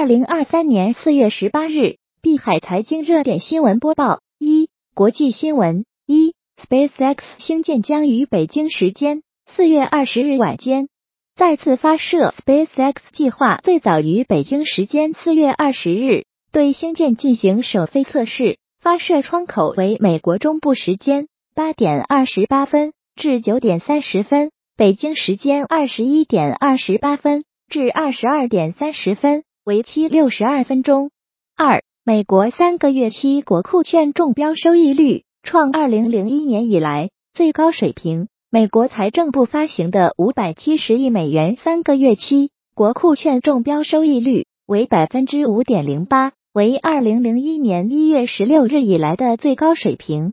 二零二三年四月十八日，碧海财经热点新闻播报：一、国际新闻：一、SpaceX 星舰将于北京时间四月二十日晚间再次发射。SpaceX 计划最早于北京时间四月二十日对星舰进行首飞测试，发射窗口为美国中部时间八点二十八分至九点三十分，北京时间二十一点二十八分至二十二点三十分。为期六十二分钟。二、美国三个月期国库券中标收益率创二零零一年以来最高水平。美国财政部发行的五百七十亿美元三个月期国库券中标收益率为百分之五点零八，为二零零一年一月十六日以来的最高水平。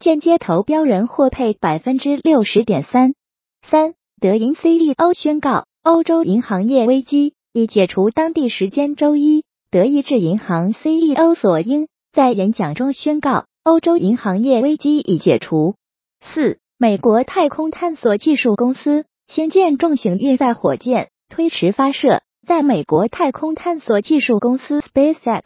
间接投标人获配百分之六十点三。三、德银 CEO 宣告欧洲银行业危机。已解除。当地时间周一，德意志银行 CEO 索英在演讲中宣告，欧洲银行业危机已解除。四，美国太空探索技术公司星舰重型运载火箭推迟发射。在美国太空探索技术公司 SpaceX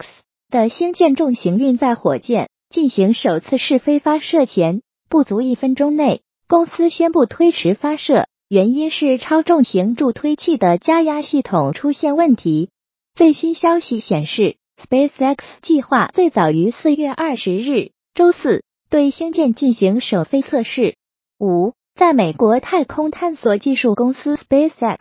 的星舰重型运载火箭进行首次试飞发射前不足一分钟内，公司宣布推迟发射。原因是超重型助推器的加压系统出现问题。最新消息显示，SpaceX 计划最早于四月二十日周四对星舰进行首飞测试。五，在美国太空探索技术公司 SpaceX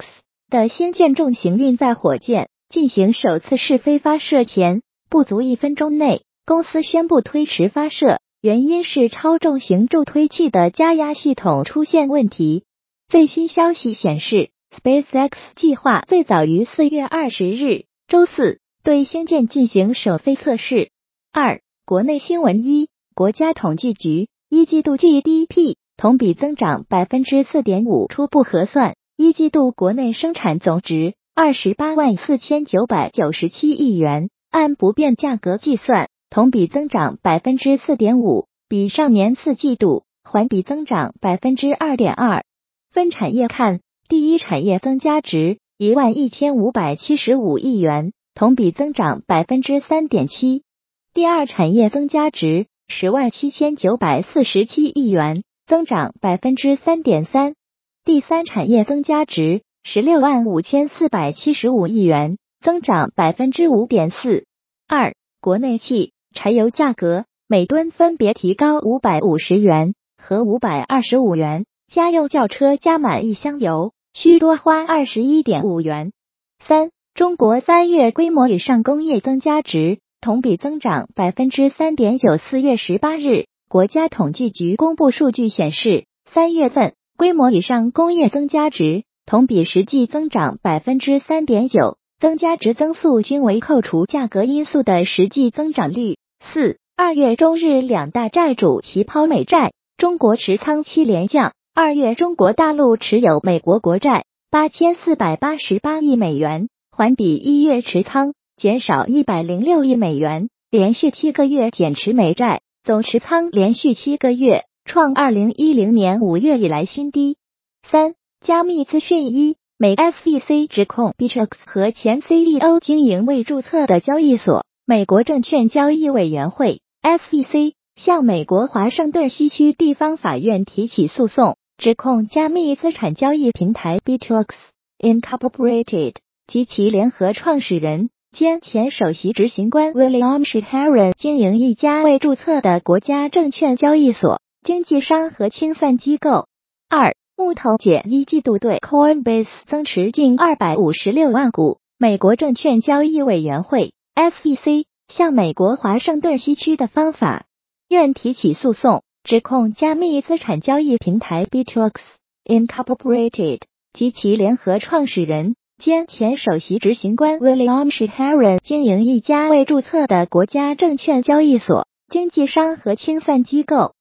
的星舰重型运载火箭进行首次试飞发射前不足一分钟内，公司宣布推迟发射，原因是超重型助推器的加压系统出现问题。最新消息显示，SpaceX 计划最早于四月二十日周四对星舰进行首飞测试。二、国内新闻一，国家统计局一季度 GDP 同比增长百分之四点五，初步核算，一季度国内生产总值二十八万四千九百九十七亿元，按不变价格计算，同比增长百分之四点五，比上年四季度环比增长百分之二点二。分产业看，第一产业增加值一万一千五百七十五亿元，同比增长百分之三点七；第二产业增加值十万七千九百四十七亿元，增长百分之三点三；第三产业增加值十六万五千四百七十五亿元，增长百分之五点四。二、国内汽柴油价格每吨分别提高五百五十元和五百二十五元。家用轿车加满一箱油需多花二十一点五元。三、中国三月规模以上工业增加值同比增长百分之三点九。四月十八日，国家统计局公布数据显示，三月份规模以上工业增加值同比实际增长百分之三点九，增加值增速均为扣除价格因素的实际增长率。四、二月中日两大债主齐抛美债，中国持仓七连降。二月，中国大陆持有美国国债八千四百八十八亿美元，环比一月持仓减少一百零六亿美元，连续七个月减持美债，总持仓连续七个月创二零一零年五月以来新低。三、加密资讯一，美 SEC 指控 Bittrex 和前 CEO 经营未注册的交易所，美国证券交易委员会 SEC 向美国华盛顿西区地方法院提起诉讼。指控加密资产交易平台 Bittrex Incorporated 及其联合创始人兼前首席执行官 William Shahar 经营一家未注册的国家证券交易所、经纪商和清算机构。二、木头姐一季度对 Coinbase 增持近二百五十六万股。美国证券交易委员会 SEC 向美国华盛顿西区的方法院提起诉讼。指控加密资产交易平台 Bittrex Incorporated 及其联合创始人兼前首席执行官 William Shiharin 经营一家未注册的国家证券交易所、经纪商和清算机构。